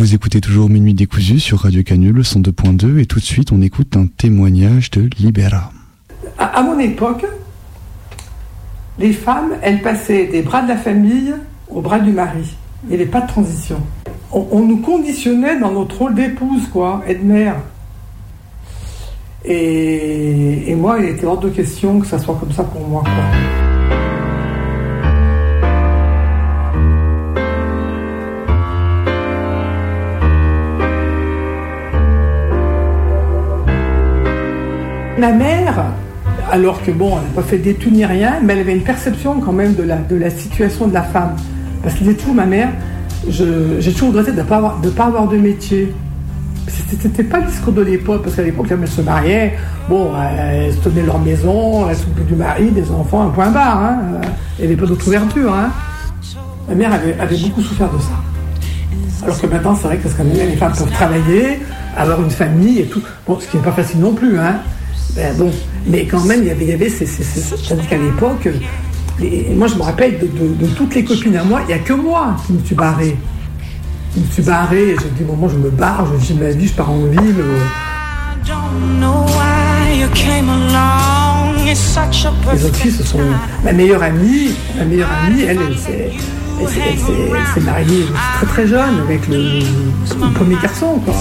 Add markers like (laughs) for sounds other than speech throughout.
Vous écoutez toujours Minuit décousu sur Radio Canule 102.2 et tout de suite on écoute un témoignage de Libera. À, mon époque, les femmes, elles passaient des bras de la famille aux bras du mari. Il n'y avait pas de transition. On, nous conditionnait dans notre rôle d'épouse, quoi, et de mère. Et, et, moi, il était hors de question que ça soit comme ça pour moi. Ma mère, alors que bon, elle n'a pas fait d'études ni rien, mais elle avait une perception quand même de la, de la situation de la femme. Parce que tout, ma mère, j'ai toujours regretté de ne pas, avoir, de pas avoir de métier. C'était pas le discours de l'époque, parce qu'à l'époque, quand elles se mariaient, bon, elles se tenaient leur maison, elles s'occupaient du mari, des enfants, un point barre. Hein. Il n'y avait pas d'autre ouverture. Hein. Ma mère avait, beaucoup souffert de ça. Alors que maintenant, c'est vrai que même, les femmes peuvent travailler, avoir une famille et tout. Bon, ce qui n'est pas facile non plus. Hein. Ben bon, mais quand même, il y avait, il y avait ces, l'époque, moi je me rappelle de, toutes les copines à moi, il n'y a que moi qui me suis barré. Je me suis barré, j'ai dit, bon, moi je me barre, je vis ma vie, je pars en ville. Les autres filles, ce sont ma meilleure amie. Ma meilleure amie, elle, elle, s'est mariée très très jeune avec le, le premier garçon. Quoi.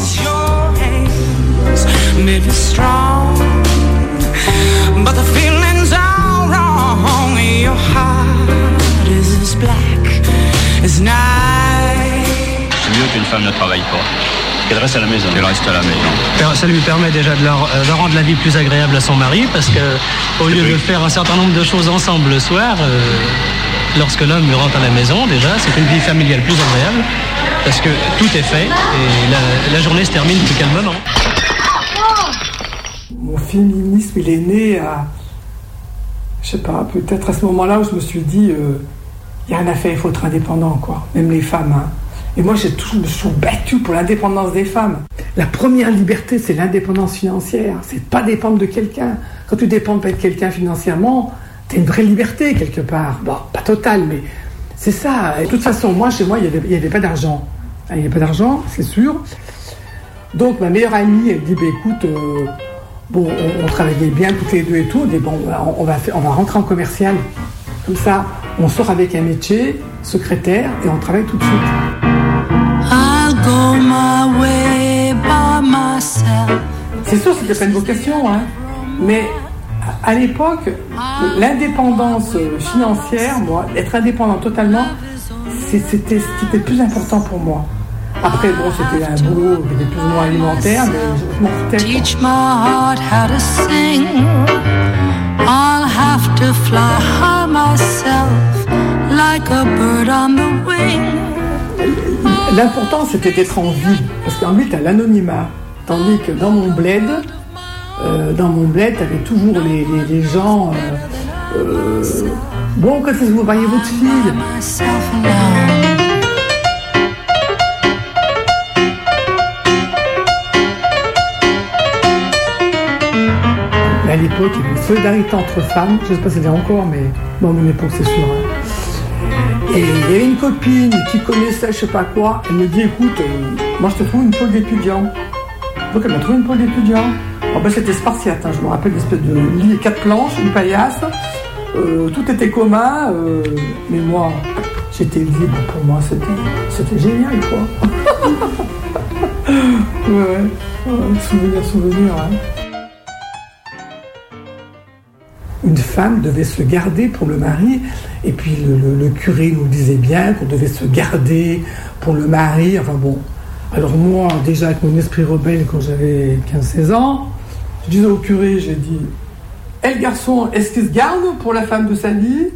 But the feelings are wrong. Your heart is as black as night. C'est mieux qu'une femme ne travaille pas. Qu'elle reste à la maison. Qu'elle reste à la maison. Ça lui permet déjà de, leur, euh, de, rendre la vie plus agréable à son mari parce que au lieu de faire un certain nombre de choses ensemble le soir, euh, lorsque l'homme rentre à la maison, déjà, c'est une vie familiale plus agréable parce que tout est fait et la, la journée se termine plus calmement mon féminisme, il est né à, je sais pas, peut-être à ce moment-là où je me suis dit, il euh, n'y a rien à faire, il faut être indépendant, quoi. Même les femmes. Hein. Et moi, j'ai toujours me suis battue pour l'indépendance des femmes. La première liberté, c'est l'indépendance financière. C'est pas dépendre de quelqu'un. Quand tu dépends de quelqu'un financièrement, tu as une vraie liberté quelque part. Bon, pas totale, mais c'est ça. Et de toute façon, moi, chez moi, il n'y avait, pas d'argent. Il n'y avait pas d'argent, c'est sûr. Donc, ma meilleure amie, elle dit, bah, écoute, euh, Bon, on, travaillait bien toutes les deux et tout. Mais bon, on va, on va rentrer en commercial. Comme ça, on sort avec un métier, secrétaire, et on travaille tout de suite. C'est sûr, c'était pas une vocation, hein. Mais à l'époque, l'indépendance financière, moi, être indépendant totalement, c'était ce qui était le plus important pour moi. Après, bon, c'était un boulot qui était plus ou moins alimentaire, mais je m'en foutais. Teach my heart how to sing. I'll have to fly high myself like a bird on the wing. L'important, c'était d'être en vie, parce qu'en vie, t'as l'anonymat. Tandis que dans mon bled, euh, dans mon bled, t'avais toujours les, les, les gens. Euh, euh, bon, quand vous voyez votre fille il y une solidarité entre femmes. Je ne sais pas si c'est encore, mais bon, mon époque, c'est sûr. Hein. Et il y avait une copine qui connaissait je sais pas quoi. Elle me dit écoute, euh, moi je te trouve une pôle d'étudiant. Donc elle m'a trouvé une pôle d'étudiant. En ben, c'était spartiate, hein. je me rappelle une espèce de lit, quatre planches, une paillasse. Euh, tout était commun, euh, mais moi, j'étais libre. Pour moi, c'était génial, quoi. (laughs) ouais, ouais, souvenir, souvenir. Hein. Une femme devait se garder pour le mari. Et puis le, curé nous disait bien qu'on devait se garder pour le mari. Enfin bon. Alors moi, déjà avec mon esprit rebelle quand j'avais 15-16 ans, je disais au curé, j'ai dit, Eh le garçon, est-ce qu'il se garde pour la femme de sa vie?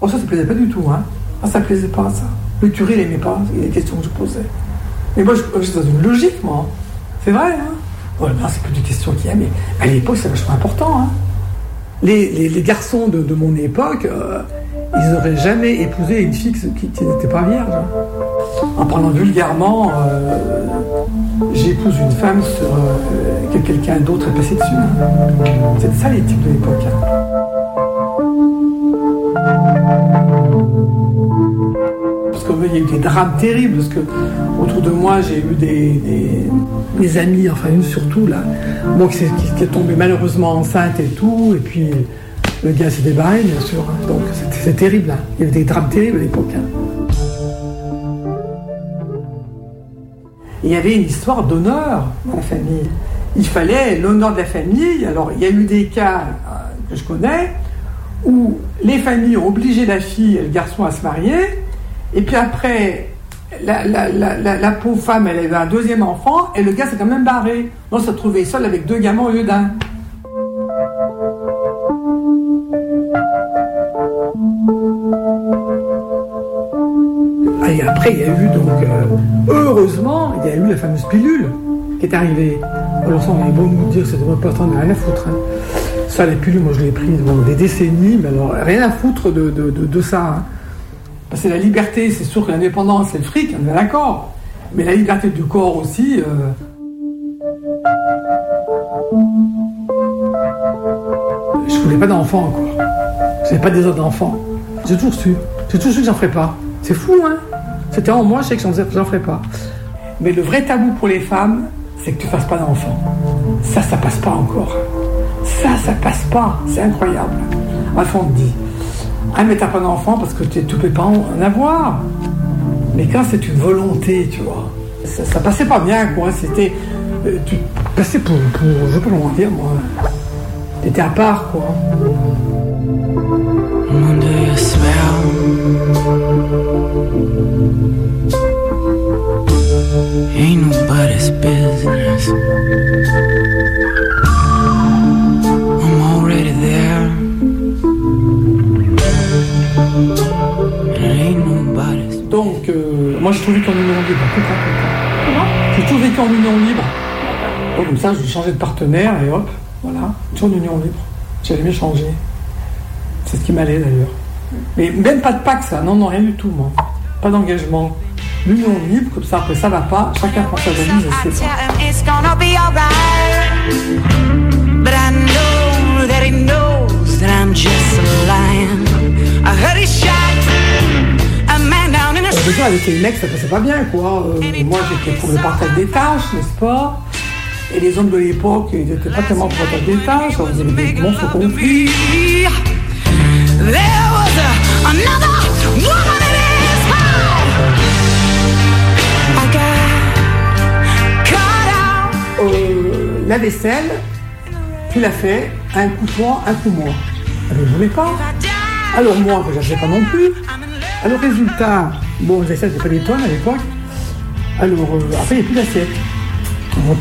Oh ça, ça plaisait pas du tout, hein. Ah, ça plaisait pas, ça. Le curé, il n'aimait pas les questions que je posais. Mais moi, je suis dans une logique, moi. C'est vrai, hein. Bon, c'est plus des questions qu'il y a, mais à l'époque, c'est vachement important, hein les, garçons de, mon époque, euh, ils n'auraient jamais épousé une fille qui, n'était pas vierge. En parlant vulgairement, euh, j'épouse une femme sur euh, que quelqu'un d'autre est passé dessus. C'est ça l'éthique de l'époque. Il y a eu des drames terribles parce que autour de moi, j'ai eu des, amis, enfin une surtout là, qui, est tombée malheureusement enceinte et tout, et puis le gars s'est débarré, bien sûr. Hein. donc c'est terrible. Hein. Il y avait des drames terribles à l'époque. Hein. Il y avait une histoire d'honneur dans la famille. Il fallait l'honneur de la famille. Alors il y a eu des cas euh, que je connais où les familles ont obligé la fille et le garçon à se marier, et puis après, la, pauvre femme, elle avait un deuxième enfant, et le gars s'est quand même barré. On se retrouvait seul avec deux gamins au lieu d'un. Et après, il y a eu donc, euh, heureusement, il y a eu la fameuse pilule qui est arrivée. Alors ça, on est beau nous dire que c'était pas tant rien à foutre. Hein. Ça, la pilule, moi je l'ai prise pendant des décennies, mais alors rien à foutre de, de, ça. Hein. Parce que la liberté, c'est sûr que l'indépendance, c'est le fric, on est d'accord. Mais la liberté du corps aussi. Euh... Je voulais pas d'enfants, quoi. Je n'avais pas des autres d'enfants. J'ai toujours su. J'ai toujours su que j'en ferais pas. C'est fou, hein C'était en moi, je sais que j'en ferais pas. Mais le vrai tabou pour les femmes, c'est que tu fasses pas d'enfants. Ça, ça passe pas encore. Ça, ça passe pas. C'est incroyable. Enfin, on dit, ah mais t'as pas d'enfant parce que tu peux pas en avoir. Mais quand c'est une volonté, tu vois, ça, passait pas bien, quoi. C'était, euh, tu passais pour, pour, je peux pas dire, moi. T'étais à part, quoi. J'ai tout vécu en union libre. Donc, comme ça, j'ai changé de partenaire et hop, voilà, tout en union libre. J'ai jamais changé. C'est ce qui m'allait d'ailleurs. Mais même pas de pacte, ça. Non, non, rien du tout, moi. Pas d'engagement. L'union libre, comme ça, après ça va pas. Chacun prend sa valise et c'est déjà avec les mecs ça passait pas bien quoi. Euh, moi j'étais pour le partage des tâches, n'est-ce pas? Et les hommes de l'époque ils n'étaient pas tellement pour le partage des tâches, ils avaient des monstres conflits. Euh, la vaisselle, tu l'as fait, un coup toi, un coup moi. Elle ne voulait pas. Alors moi, je ne pas non plus. Alors résultat, bon, les assiettes, pas des tonnes à l'époque. Alors euh, après, il n'y a plus d'assiettes. On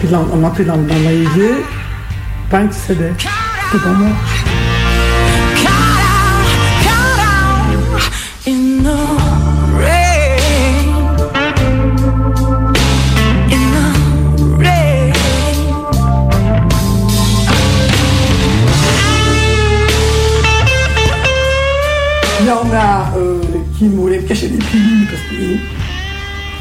entrait dans, dans, dans pain qui cédait. C'est pour moi. Y en a euh, qui voulaient me cacher des pilules parce que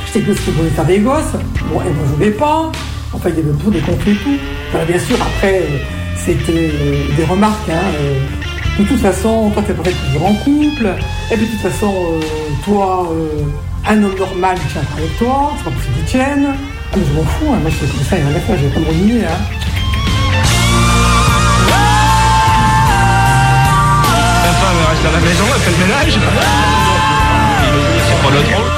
je sais que ce qu'ils voulaient faire des gosses. Bon, et moi je voulais pas. Enfin, il y avait toujours des conflits et tout. Bien sûr, après, c'était euh, des remarques. Hein, euh. de toute façon, toi, t'es pas fait toujours en couple. Et puis, de toute façon, toi, un homme normal, il tient avec toi. C'est pas possible qu'il tienne. Ah, mais je m'en fous. Hein. Moi, je fais comme ça, il y a à faire. Je vais pas me renier. Hein. Reste à la maison, elle fait le ménage. C'est pas notre rôle.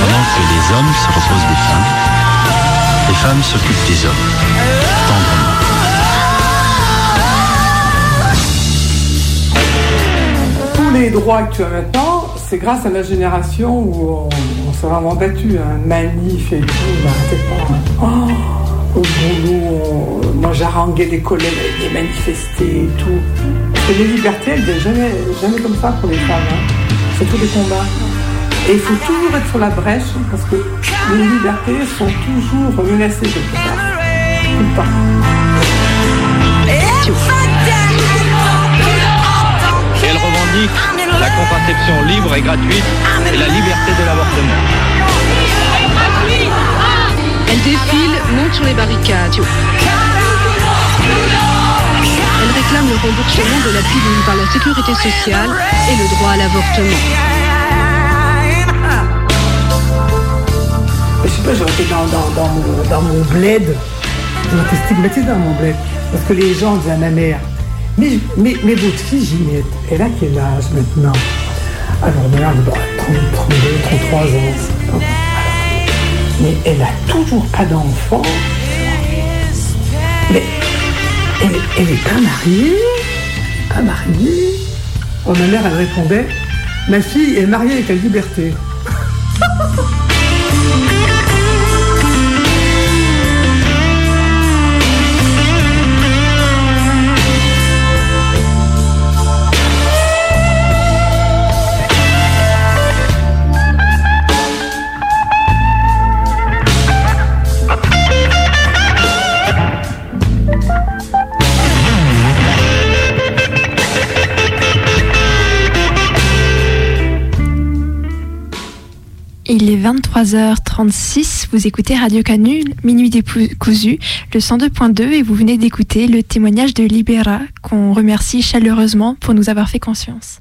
Pendant que les hommes se reposent des femmes, les femmes s'occupent des hommes. Tendrement. Tous les droits que tu as maintenant, c'est grâce à la génération où on, s'est vraiment battu, un hein. manif et tout, bah, pas. Oh au boulot, moi j'arranguais les collègues des manifestés et tout. Parce que les libertés, elles viennent jamais, jamais comme ça pour les femmes. Hein. C'est tous des combats. Et il faut toujours être sur la brèche parce que les libertés sont toujours menacées quelque part. Tout le temps. Et elle revendique la contraception libre et gratuite et la liberté de l'avortement. Elle défile, monte sur les barricades. Elle réclame le remboursement de la pilule par la sécurité sociale et le droit à l'avortement. Je sais pas, j'aurais été dans, mon, dans mon bled, j'aurais été stigmatisée dans mon bled. Parce que les gens disaient à ma mère, mais, mais, mais votre fille Ginette, elle a quel âge maintenant? Alors ma mère dit, 30, 32, 33 ans. Mais elle a toujours pas d'enfant. Mais elle, elle est pas mariée Pas mariée oh, Ma mère, elle répondait, ma fille est mariée avec la liberté. (laughs) Il est 23h36, vous écoutez Radio Canule, Minuit des cousus, le 102.2 et vous venez d'écouter le témoignage de Libera qu'on remercie chaleureusement pour nous avoir fait conscience.